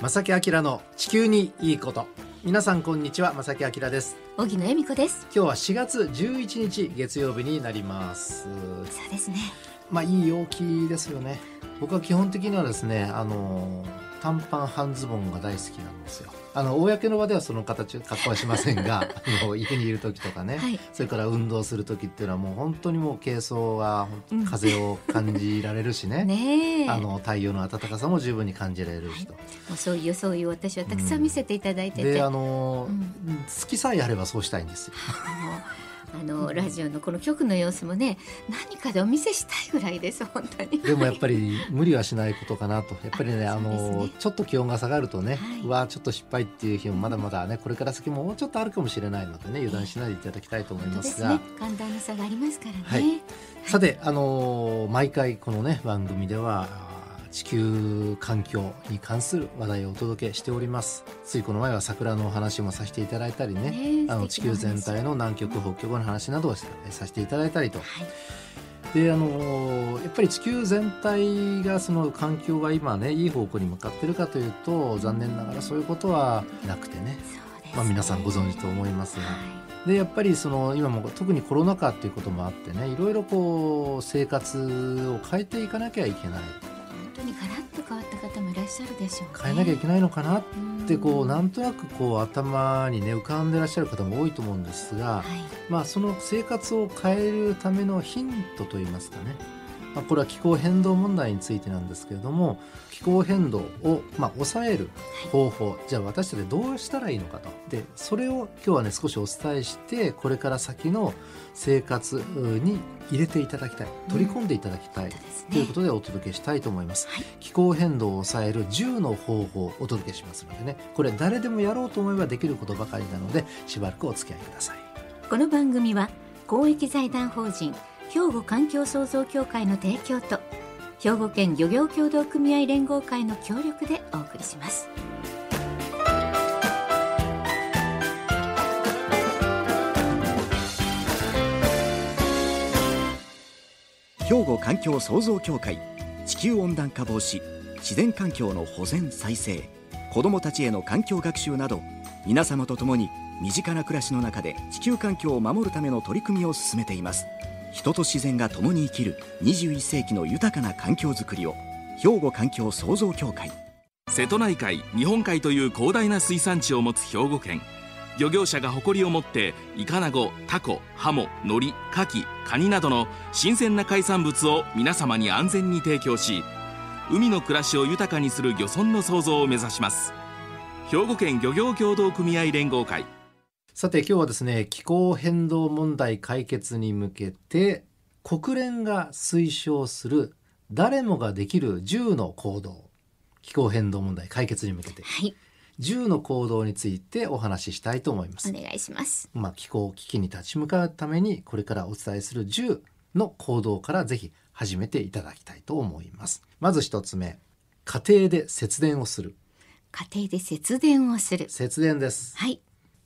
正木明の地球にいいこと。皆さんこんにちは正木明です。荻野恵美子です。今日は4月11日月曜日になります。そうですね。まあいい陽気ですよね。僕は基本的にはですねあの短パン半ズボンが大好きなんですよ。あの公の場ではその形格好はしませんが あの家にいる時とかね、はい、それから運動する時っていうのはもう本当にもう軽装は風を感じられるしね。ねあの太陽の暖かさも十分に感じられるしと、はい、もうそういうそういう私はたくさん見せていただいてて、うん、であの、うん、好きさえあればそうしたいんですよ。あのラジオのこの曲の様子もね何かでお見せしたいぐらいです本当に。でもやっぱり無理はしないことかなと。やっぱりねあの、ね、ちょっと気温が下がるとね、はい、うわちょっと失敗っていう日もまだまだねこれから先ももうちょっとあるかもしれないのでね油断しないでいただきたいと思いますが、ね、寒暖の差がありますからね、はい、さてあの毎回このね番組では地球環境に関する話題をお届けしております。ついこの前は桜のお話もさせていただいたりね、ね、あの地球全体の南極北極の話などをさせていただいたりと、はい、であのやっぱり地球全体がその環境が今ねいい方向に向かってるかというと残念ながらそういうことはなくてね、ね、まあ、皆さんご存知と思いますが。はい。でやっぱりその今も特にコロナ禍っていうこともあってねいろいろこう生活を変えていかなきゃいけない。当にガラッと変わった方もいらっしゃるでしょう、ね、変えなきゃいけないのかなってこうなんとなくこう頭にね浮かんでらっしゃる方も多いと思うんですが、はい、まあその生活を変えるためのヒントといいますかねまあ、これは気候変動問題についてなんですけれども気候変動をまあ抑える方法、はい、じゃあ私たちどうしたらいいのかと。でそれを今日はね少しお伝えしてこれから先の生活に入れていただきたい取り込んでいただきたい、うん、ということでお届けしたいと思います、はい、気候変動を抑える10の方法をお届けしますのでね。これ誰でもやろうと思えばできることばかりなのでしばらくお付き合いください。この番組は公益財団法人兵庫環境創造協会の提供と兵庫県漁業協同組合連合会の協力でお送りします。兵庫環境創造協会地球温暖化防止自然環境の保全再生子どもたちへの環境学習など皆様と共に身近な暮らしの中で地球環境を守るための取り組みを進めています。人と自然が共に生きる21世紀の豊かな環境づくりを兵庫環境創造協会。瀬戸内海日本海という広大な水産地を持つ兵庫県。漁業者が誇りを持ってイカナゴタコハモノリカキカニなどの新鮮な海産物を皆様に安全に提供し海の暮らしを豊かにする漁村の創造を目指します。兵庫県漁業協同組合連合会。さて今日はですね気候変動問題解決に向けて国連が推奨する誰もができる10の行動気候変動問題解決に向けて、はい、10の行動についてお話ししたいと思います。お願いします。まあ気候危機に立ち向かうためにこれからお伝えする10の行動からぜひ始めていただきたいと思います。まず一つ目家庭で節電をする。家庭で節電をする。節電です。はい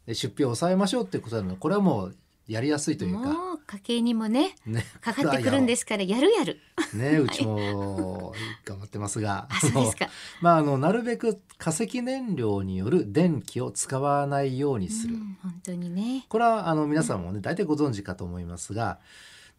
出費を抑えましょうっていうことなの。これはもうやりやすいというか。もう家計にもねね。かかってくるんですからやるやる。ね うちも頑張ってますが。あそうですか。まああのなるべく化石燃料による電気を使わないようにする、本当にね。これはあの皆さんもね大体ご存知かと思いますが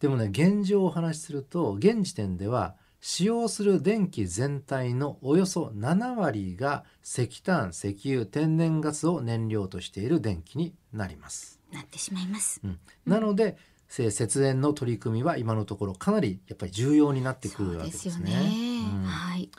でもね現状をお話しすると現時点では使用する電気全体のおよそ7割が石炭石油天然ガスを燃料としている電気になります。なってしまいます。うん、なので、うん、節電の取り組みは今のところかなりやっぱり重要になってくるわけですね。はい。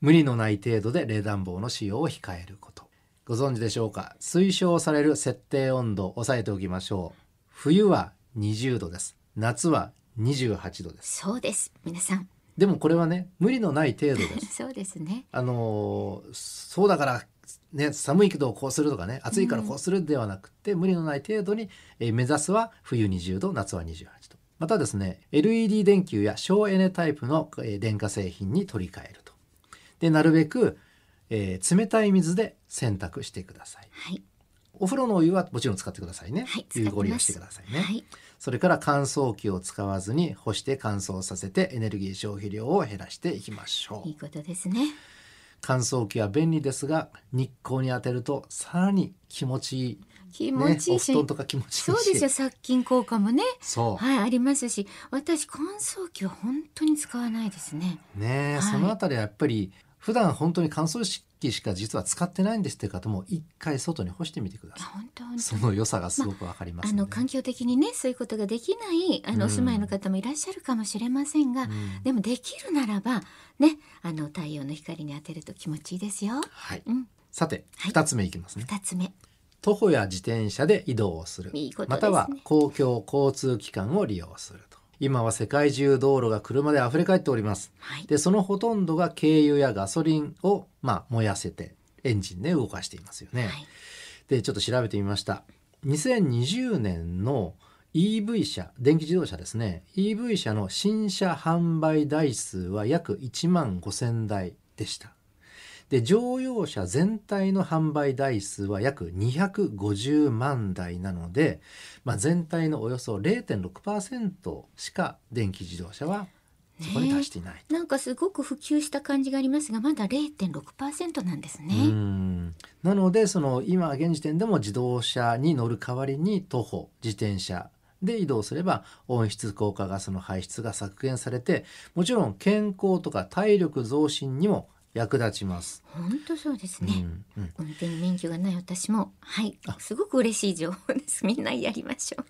無理のない程度で冷暖房の使用を控えること。ご存知でしょうか？推奨される設定温度を抑えておきましょう。冬は20度です。夏は28度です。そうです。皆さんでもこれはね無理のない程度です。そうですね。あのそうだからね寒いけどこうするとかね暑いからこうするではなくて、うん、無理のない程度に、えー、目指すは冬20度夏は28度。またですね LED 電球や省エネタイプの、えー、電化製品に取り替えると。でなるべく、えー、冷たい水で洗濯してください。はい。お風呂のお湯はもちろん使ってくださいね。はい、有効利用してくださいね。はい。それから乾燥機を使わずに干して乾燥させてエネルギー消費量を減らしていきましょう。いいことですね。乾燥機は便利ですが日光に当てるとさらに気持ちいい気持ちいいし、ね、お布団とか気持ちいいしそうですよ殺菌効果もねそうはいありますし私乾燥機は本当に使わないですねね、はいそのあたりはやっぱり普段本当に乾燥機しか実は使ってないんですって方も一回外に干してみてくだあさいその良さがすごくわかりますので、あの環境的にねそういうことができないあうんのお住まいの方もいらっしゃるかもしれませんが、うん。でもできるならばねあの太陽の光に当てると気持ちいいですよ。はい。うん、さてはい。二つ目いきますね、二つ目。徒歩や自転車で移動をする。いいことまたは公共交通機関を利用すると今は世界中道路が車で溢れ返っております。はい。でそのほとんどが軽油やガソリンを、まあ、燃やせてエンジンで動かしていますよね、はい。でちょっと調べてみました。2020年の EV 車電気自動車ですね。EV 車の新車販売台数は約1万5,000台でしたで乗用車全体の販売台数は約250万台なので、まあ、全体のおよそ0.6%しか電気自動車はそこに達していない。なんかすごく普及した感じがありますがまだ0.6%なんですうね。んなのでその今現時点でも自動車に乗る代わりに徒歩自転車で移動すれば温室効果ガスの排出が削減されてもちろん健康とか体力増進にも役立ちます。本当そうですね。うんうん運転免許がない私もはいすごく嬉しい情報です。みんなやりましょう。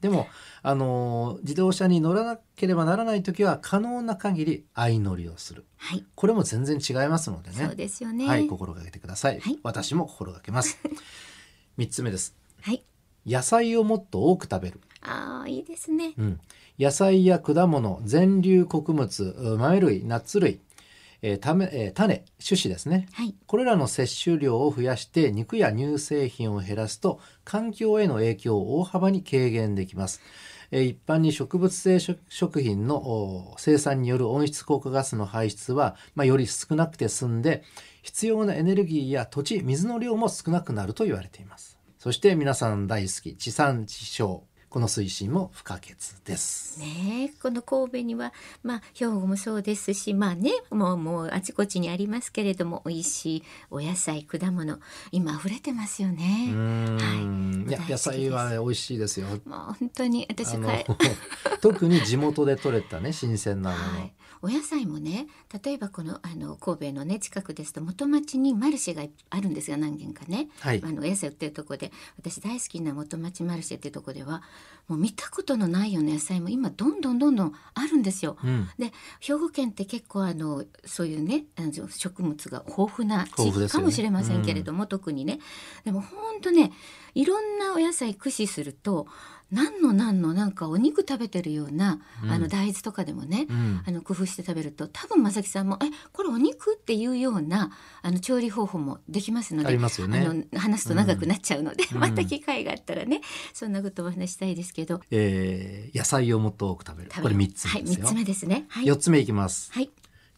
でも、あのー自動車に乗らなければならない時は可能な限り相乗りをするはい、これも全然違いますのでねそうですよね。はい心がけてください、はい私も心がけます 三つ目ですはい。野菜をもっと多く食べるああいいですね。うん、野菜や果物全粒穀物う豆類ナッツ類、えーためえー種種子ですねはい。これらの摂取量を増やして肉や乳製品を減らすと環境への影響を大幅に軽減できます。えー一般に植物性食食品のお生産による温室効果ガスの排出は、まあ、より少なくて済んで必要なエネルギーや土地水の量も少なくなると言われています。そして皆さん大好き地産地消この推進も不可欠です。ねえこの神戸にはまあ兵庫もそうですしまあねもうもうあちこちにありますけれども美味しいお野菜果物今溢れてますようね。ーん、いや大好きです野菜はね美味しいですよ。もう本当に私あのかい 特に地元で採れたね新鮮なもの。はい、お野菜もね例えばこのあの神戸のね近くですと元町にマルシェがあるんですが何軒かね、はい。あのお野菜売ってるとこで。私大好きな元町マルシェっていうとこではもう見たことのないような野菜も今どんどんどんどんあるんですよ。うん、で兵庫県って結構あのそういうねあの植物が豊富な地域かもしれませんけれども、特にね。でも本当ねいろんなお野菜駆使すると何の何のなんかお肉食べてるような、うんあの大豆とかでもね、うんあの工夫して食べると多分正木さんも「えこれお肉?」っていうようなあの調理方法もできますのでありますよねあの話すと長くなっちゃうので、うんまた機会があったらねそんなことをお話したいですけど、えー野菜をもっと多く食べる。これ三つですよ。三つ目ですね。はい、四つ目いきます。はい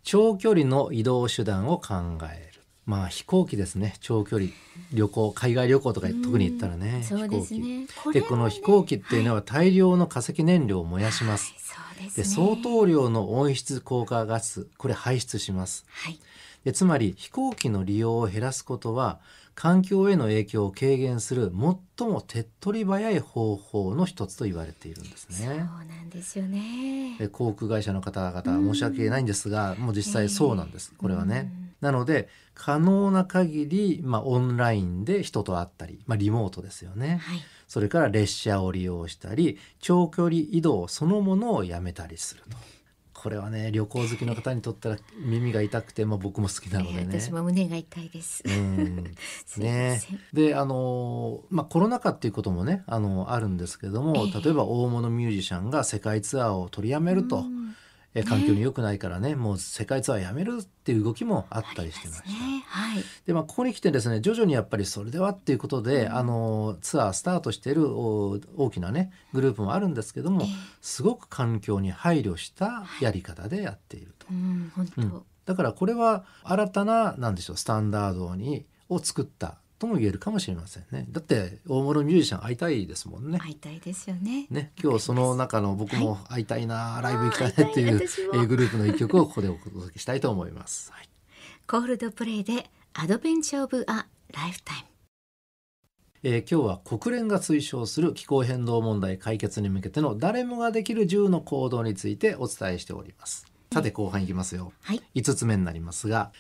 長距離の移動手段を考える。まあ飛行機ですね。長距離旅行海外旅行とか特に行ったらね。そうです飛行ね。機。でこの飛行機っていうのは大量の化石燃料を燃やします。はい、で。相当量の温室効果ガスこれ排出します。はい。でつまり飛行機の利用を減らすことは環境への影響を軽減する最も手っ取り早い方法の一つと言われているんですそうね。なんですよね。で航空会社の方々申し訳ないんですが、もう実際そうなんです、これはね。なので可能な限り、まあ、オンラインで人と会ったり、まあ、リモートですよね。はい。それから列車を利用したり長距離移動そのものをやめたりすると。これはね旅行好きの方にとったら耳が痛くて、まあ、僕も好きなのでね。私も胸が痛いです。うん すねであのまあコロナ禍っていうこともねあのあるんですけれども、ええ例えば大物ミュージシャンが世界ツアーを取りやめると、うんえ環境に良くないからねもう世界ツアーやめるっていう動きもあったありりしてました。ね。はい。でまあここに来てですね徐々にやっぱりそれではっていうことで、あのツアースタートしているお大きなねグループもあるんですけども、ええすごく環境に配慮したやり方でやっていると。うん、本当。うんだからこれは新たななんでしょうスタンダードにを作ったとも言えるかもしれませんね。だって大物ミュージシャン会いたいですもんね。会いたいですよね。ね、今日その中の僕も会いたいな、ライブ行きたいっていう グループの一曲をここでお届けしたいと思います。はい、コールドプレイでアドベンチャー・オブ・ア・ライフタイム。えー、今日は国連が推奨する気候変動問題解決に向けての誰もができる10の行動についてお伝えしております。さて後半いきますよ、はい、5つ目になりますが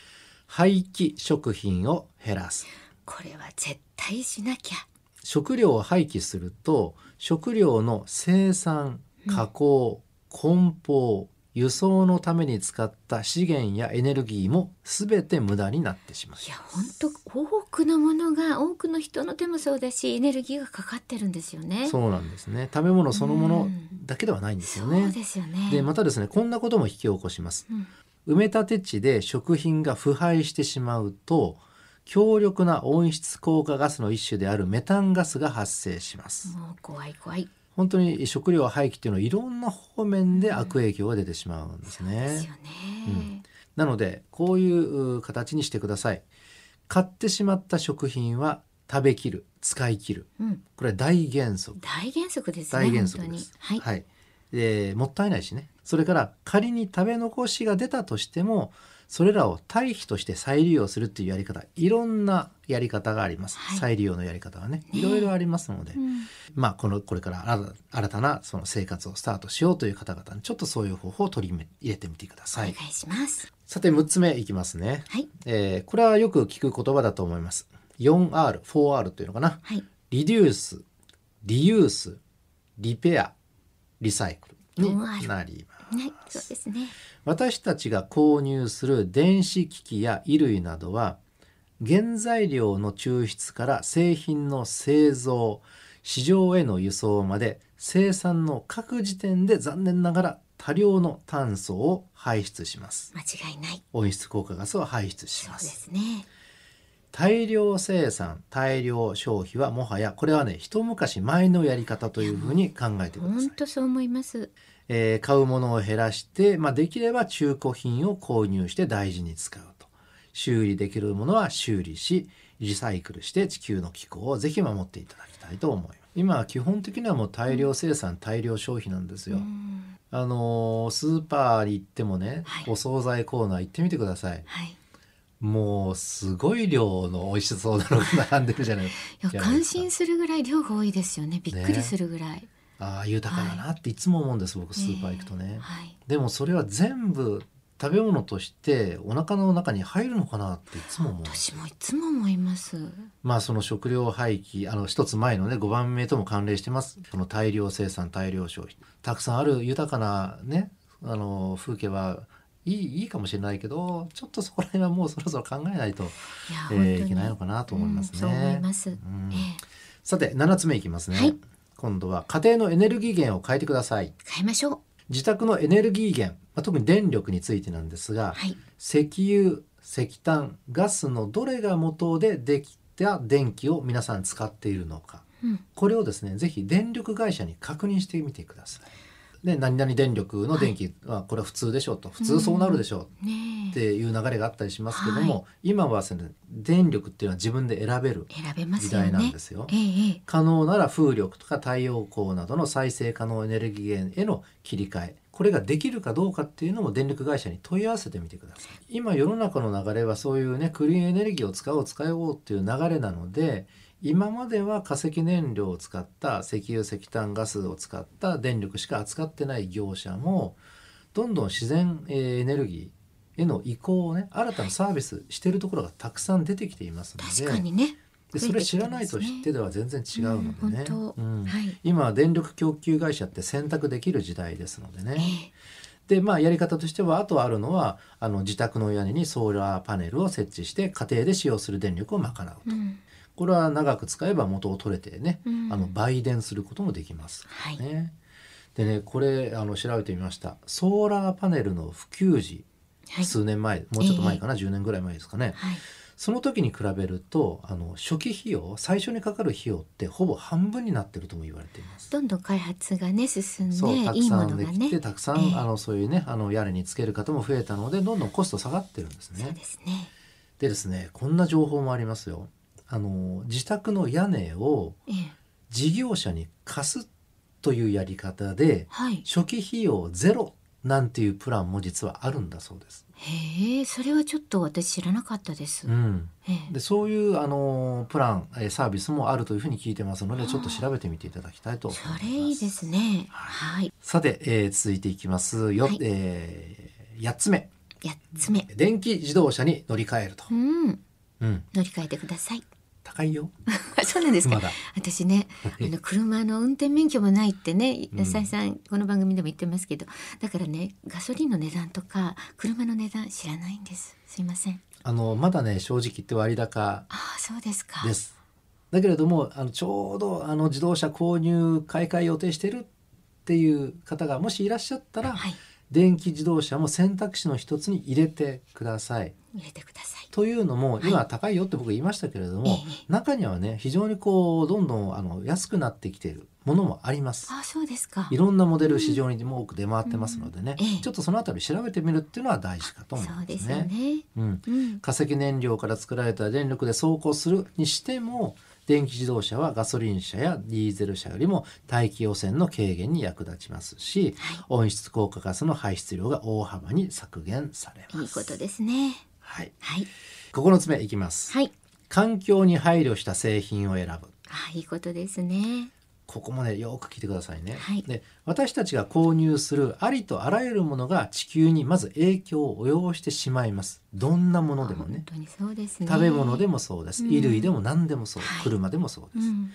廃棄食品を減らすこれは絶対しなきゃ。食料を廃棄すると食料の生産加工、梱包輸送のために使った資源やエネルギーもすべて無駄になってしまう。いや本当多くのものが多くの人の手もそうだしエネルギーがかかってるんですよね。そうなんですね。食べ物そのものだけではないんですよね、そうですよね。でまたですねこんなことも引き起こします、うん。埋め立て地で食品が腐敗してしまうと強力な温室効果ガスの一種であるメタンガスが発生します。もう怖い怖い。本当に食料廃棄っていうのはいろんな方面で悪影響が出てしまうんですね、ですよね、うん。なのでこういうう形にしてください。買ってしまった食品は食べきる使い切る。うん。これは大原則。大原則ですね大原則です。はい、でもったいないしね。それから仮に食べ残しが出たとしても、それらを堆肥として再利用するっていうやり方、いろんなやり方があります。はい再利用のやり方はね、いろいろありますので、うんまあこのこれから新新たなその生活をスタートしようという方々にちょっとそういう方法を取り入れてみてくだおさい。願いしますさて6つ目いきますね。はいえーこれはよく聞く言葉だと思います。4R、4R というのかな。はいリデュース、リユース、リペア、リサイクルになります。ねそうですね。私たちが購入する電子機器や衣類などは原材料の抽出から製品の製造市場への輸送まで生産の各時点で残念ながら多量の炭素を排出します。間違いない。温室効果ガスを排出しそうまですすね。大量生産大量消費はもはやこれはね一昔前のやり方というふうに考えてください。本当そう思いますえー買うものを減らして、まあ、できれば中古品を購入して大事に使うと。修理できるものは修理しリサイクルして地球の気候をぜひ守っていただきたいと思います今は基本的にはもう大量生産、大量消費なんですよ、うん。あのースーパーに行ってもね、はい。お惣菜コーナー行ってみてください。はい。もうすごい量の美味しそうなのが並んでるじゃない。いや感心するぐらい量が多いですよね。びっくりするぐらい、ああ豊かだなっていつも思うんです、僕スーパー行くとね、はい。でもそれは全部食べ物としてお腹の中に入るのかなっていつも思う。私もいつも思います。まあその食料廃棄あの一つ前のね5番目とも関連してます。その大量生産大量消費。たくさんある豊かなねあの風景はいいいいかもしれないけどちょっとそこら辺はもうそろそろ考えないと、いや、えーいけないのかなと思いますね。うんそう思います、ん。えさて7つ目いきますね、はい今度は家庭のエネルギー源を変えてください。え変えましょう。自宅のエネルギー源、まあ、特に電力についてなんですが、はい。石油石炭ガスのどれが元でできた電気を皆さん使っているのか。うん。これをですねぜひ電力会社に確認してみてください。で何々電力の電気はこれは普通でしょうと。普通そうなるでしょう。っていう流れがあったりしますけども、は今はですね電力っていうのは自分で選べる時代なんですよ。可能なら風力とか太陽光などの再生可能エネルギー源への切り替え。これができるかどうかっていうのも電力会社に問い合わせてみてください。今世の中の流れはそういうねクリーンエネルギーを使おう使おうっていう流れなので今までは化石燃料を使った石油石炭ガスを使った電力しか扱ってない業者もどんどん自然えーエネルギーへの移行をね新たなサービスしてるところがたくさん出てきていますので確かにね。でそれ知らないと知ってでは全然違うのでね、うんはい。今は電力供給会社って選択できる時代ですのでえね。え。でまあやり方としてはあとあるのはあの自宅の屋根にソーラーパネルを設置して家庭で使用する電力を賄うと、うんこれは長く使えば元を取れてね、うん。あの売電することもできます、はい。ね。でねこれあの調べてみました。ソーラーパネルの普及時、はい。数年前もうちょっと前かな、10年ぐらい前ですかね、はい。その時に比べるとあの初期費用最初にかかる費用ってほぼ半分になってるとも言われています。どんどん開発がね進んでそうたくさんできのがね。てたくさん、ええ。あのそういうねあの屋根につける方も増えたのでどんどんコスト下がってるんですそうね。ですね。でですねこんな情報もありますよ。あの自宅の屋根をええ。事業者に貸すというやり方ではい。初期費用ゼロなんていうプランも実はあるんだそうです。へえそれはちょっと私知らなかったです、うん、ええ。でそういうあのプランえーサービスもあるというふうに聞いてますのでちょっと調べてみていただきたいと思いそます。れいいですね。はい。さて、えー続いていきます。よ、はい。えー、8つ目。八つ目。電気自動車に乗り換えると。う、ん。うん、乗り換えてください高いよ。あ そうなんですか？まだ。私ねあの車の運転免許もないってねうん。浅井さんこの番組でも言ってますけどだからねガソリンの値段とか車の値段知らないんです。すいません。あのまだね正直言って割高ああそうですか。です。だけれどもあのちょうどあの自動車購入買い替え予定してるっていう方がもしいらっしゃったら、はい電気自動車も選択肢の一つに入れてください。入れてください。というのもはい。今高いよって僕言いましたけれども、ええ。中にはね非常にこうどんどんあの安くなってきているものもあります。ああそうですか。いろんなモデル市場にも多く出回ってますのでね、うん。ええ。ちょっとそのあたり調べてみるっていうのは大事かと思うますですよね。うん。化石燃料から作られた電力で走行するにしても電気自動車はガソリン車やディーゼル車よりも大気汚染の軽減に役立ちますしは温室効果ガスの排出量が大幅に削減されます。いいいことですねはい、はい9つ目いきます。はい環境に配慮した製品を選ぶ。ああいいことですねここもねよく聞いてくださいね、はい。で私たちが購入するありとあらゆるものが地球にまず影響を及ぼしてしまいます。どんなものでもね。ね。食べ物でもそうです、うん。衣類でも何でもそう、はい。車でもそうです、うん。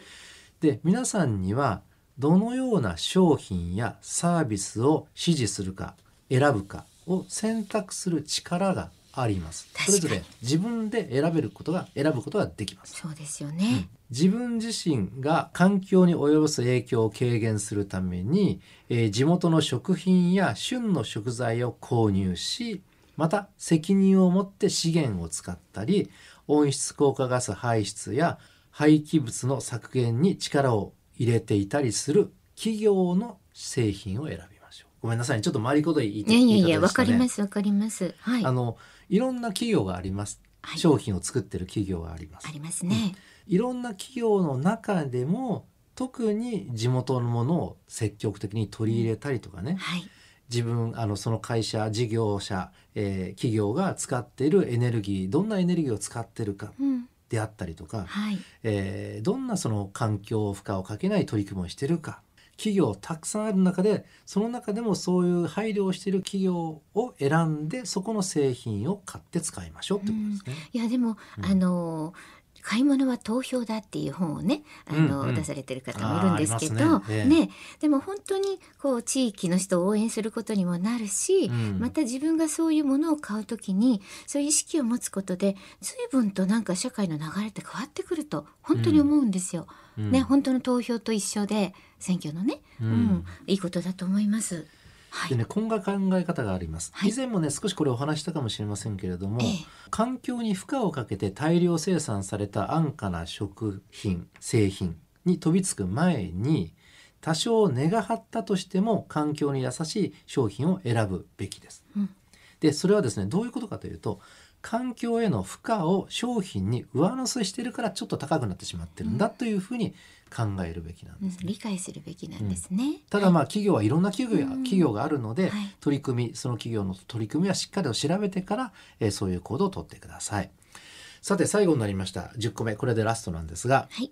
で皆さんにはどのような商品やサービスを支持するか選ぶかを選択する力があります。それぞれ自分で選べることが選ぶことができます。そうですよね。自分自身が環境に及ぼす影響を軽減するために、えー地元の食品や旬の食材を購入しまた責任を持って資源を使ったり温室効果ガス排出や廃棄物の削減に力を入れていたりする企業の製品を選びましょう。ごめんなさいね。ちょっと回りこと言いいやいやいやわかりすますわかります。はい。あのいろんな企業があります、はい。商品を作ってる企業があります。ありますね。いろんな企業の中でも特に地元のものを積極的に取り入れたりとかね、はい。自分あのその会社事業者、えー企業が使っているエネルギーどんなエネルギーを使ってるかうん。であったりとか、はい。えーどんなその環境負荷をかけない取り組みをしてるか企業たくさんある中でその中でもそういう配慮をしている企業を選んでそこの製品を買って使いましょうってことですね。いやでも、うんあの買い物は投票だっていう本をねあの、うんうん。出されてる方もいるんですけどね。ええ。ね。でも本当にこう地域の人を応援することにもなるし、うん。また自分がそういうものを買うときにそういう意識を持つことで随分となんか社会の流れって変わってくると本当に思うんですよ。うん。ね本当の投票と一緒で選挙のね、ううんん。いいことだと思います。はい、でねこんな考え方があります、はい。以前もね少しこれお話ししたかもしれませんけれども、ええ。環境に負荷をかけて大量生産された安価な食品製品に飛びつく前に多少値が張ったとしても環境に優しい商品を選ぶべきです。うん。でそれはですねどういうことかというと環境への負荷を商品に上乗せしてるからちょっと高くなってしまってるんだというふうに考えるべきなんうんですね。理解するべきなんですね。ただまあ企業はいろんな企業やうん企業があるので、はい取り組みその企業の取り組みはしっかりと調べてから、えーそういう行動をとってください。さて最後になりました10個目これでラストなんですがはい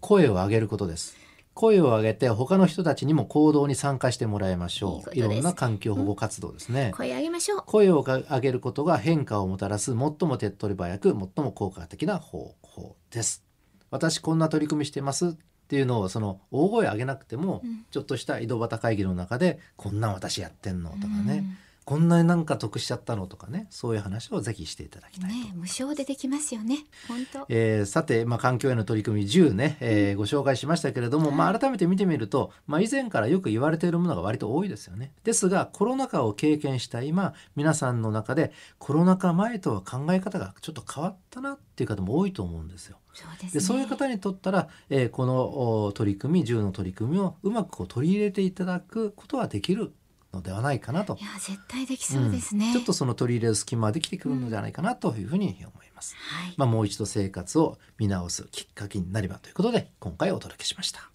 声を上げることです。声を上げて他の人たちにも行動に参加してもらいましょう。いろんな環境保護活動ですね。声上げましょう。声を上げることが変化をもたらす最も手っ取り早く最も効果的な方法です。私こんな取り組みしてますっていうのをその大声上げなくても、うんちょっとした井戸端会議の中でこんなん私やってんのとかね、うんこんなになんか得しちゃったのとかねそういう話をぜひしていただきたいとね無償でできますよね。本当。えーさて、まあ、環境への取り組み10ね、えーご紹介しましたけれども、まあ、改めて見てみると、まあ、以前からよく言われているものが割と多いですよね。ですがコロナ禍を経験した今皆さんの中でコロナ禍前とは考え方がちょっと変わったなっていう方も多いと思うんですよ。そうですね。でそういう方にとったら、えーこのお取り組み10の取り組みをうまくこう取り入れていただくことはできるのではないかなといや絶対できそうですね。うんちょっとその取り入れる隙間はできてくるのではないかなというふうに思います。はい。まあ、もう一度生活を見直すきっかけになればということで今回お届けしました。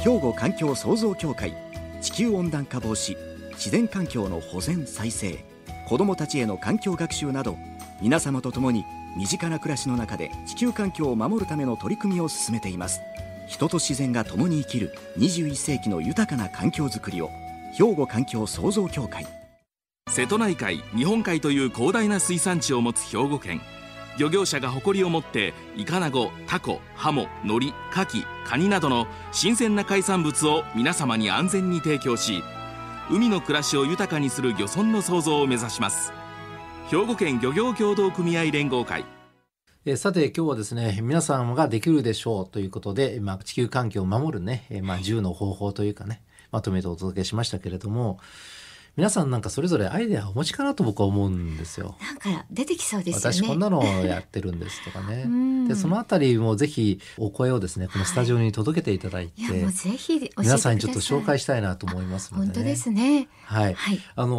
兵庫環境創造協会地球温暖化防止自然環境の保全再生子どもたちへの環境学習など皆様と共に身近な暮らしの中で地球環境を守るための取り組みを進めています。人と自然が共に生きる21世紀の豊かな環境づくりを兵庫環境創造協会。瀬戸内海日本海という広大な水産地を持つ兵庫県。漁業者が誇りを持ってイカナゴタコハモノリカキカニなどの新鮮な海産物を皆様に安全に提供し海の暮らしを豊かにする漁村の創造を目指します。兵庫県漁業協同組合連合会。えさて今日はですね皆さんができるでしょうということで、まあ、地球環境を守るね、えまあ、10の方法というかねまとめてお届けしましたけれども皆さんなんかそれぞれアイデアをお持ちかなと僕は思うんですよ。なんか出てきそうですよね。私こんなのをやってるんですとかね。でそのあたりもぜひお声をですねこのスタジオに届けていただいて、はい、いもうぜひ皆さんにちょっと紹介したいなと思いますので、ね、本当ですね。はい。はい、あの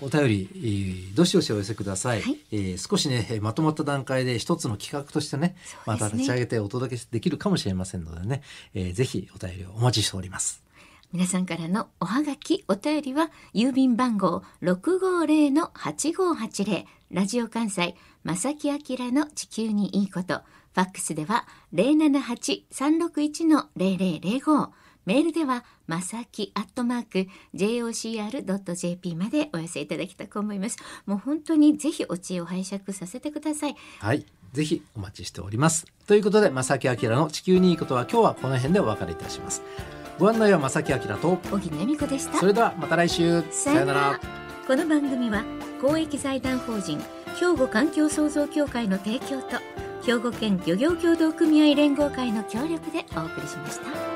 お便りどしどしお寄せください。はい、えー、少しねまとまった段階で一つの企画としてね、ね、また立ち上げてお届けできるかもしれませんのでね、えー、ぜひお便りをお待ちしております。皆さんからのおはがき、お便りは、郵便番号650-8580、ラジオ関西、正木明の地球にいいこと、ファックスでは078-361-0005、メールでは、まさきアットマーク jocr.jp までお寄せいただきたく思います。もう本当にぜひお知恵を拝借させてください。はい。ぜひお待ちしております。ということで、まさきあきらの地球にいいことは今日はこの辺でお別れいたします。ご案内は正木明と。小木恵美子でした。それではまた来週。さよなら。この番組は公益財団法人兵庫環境創造協会の提供と兵庫県漁業協同組合連合会の協力でお送りしました。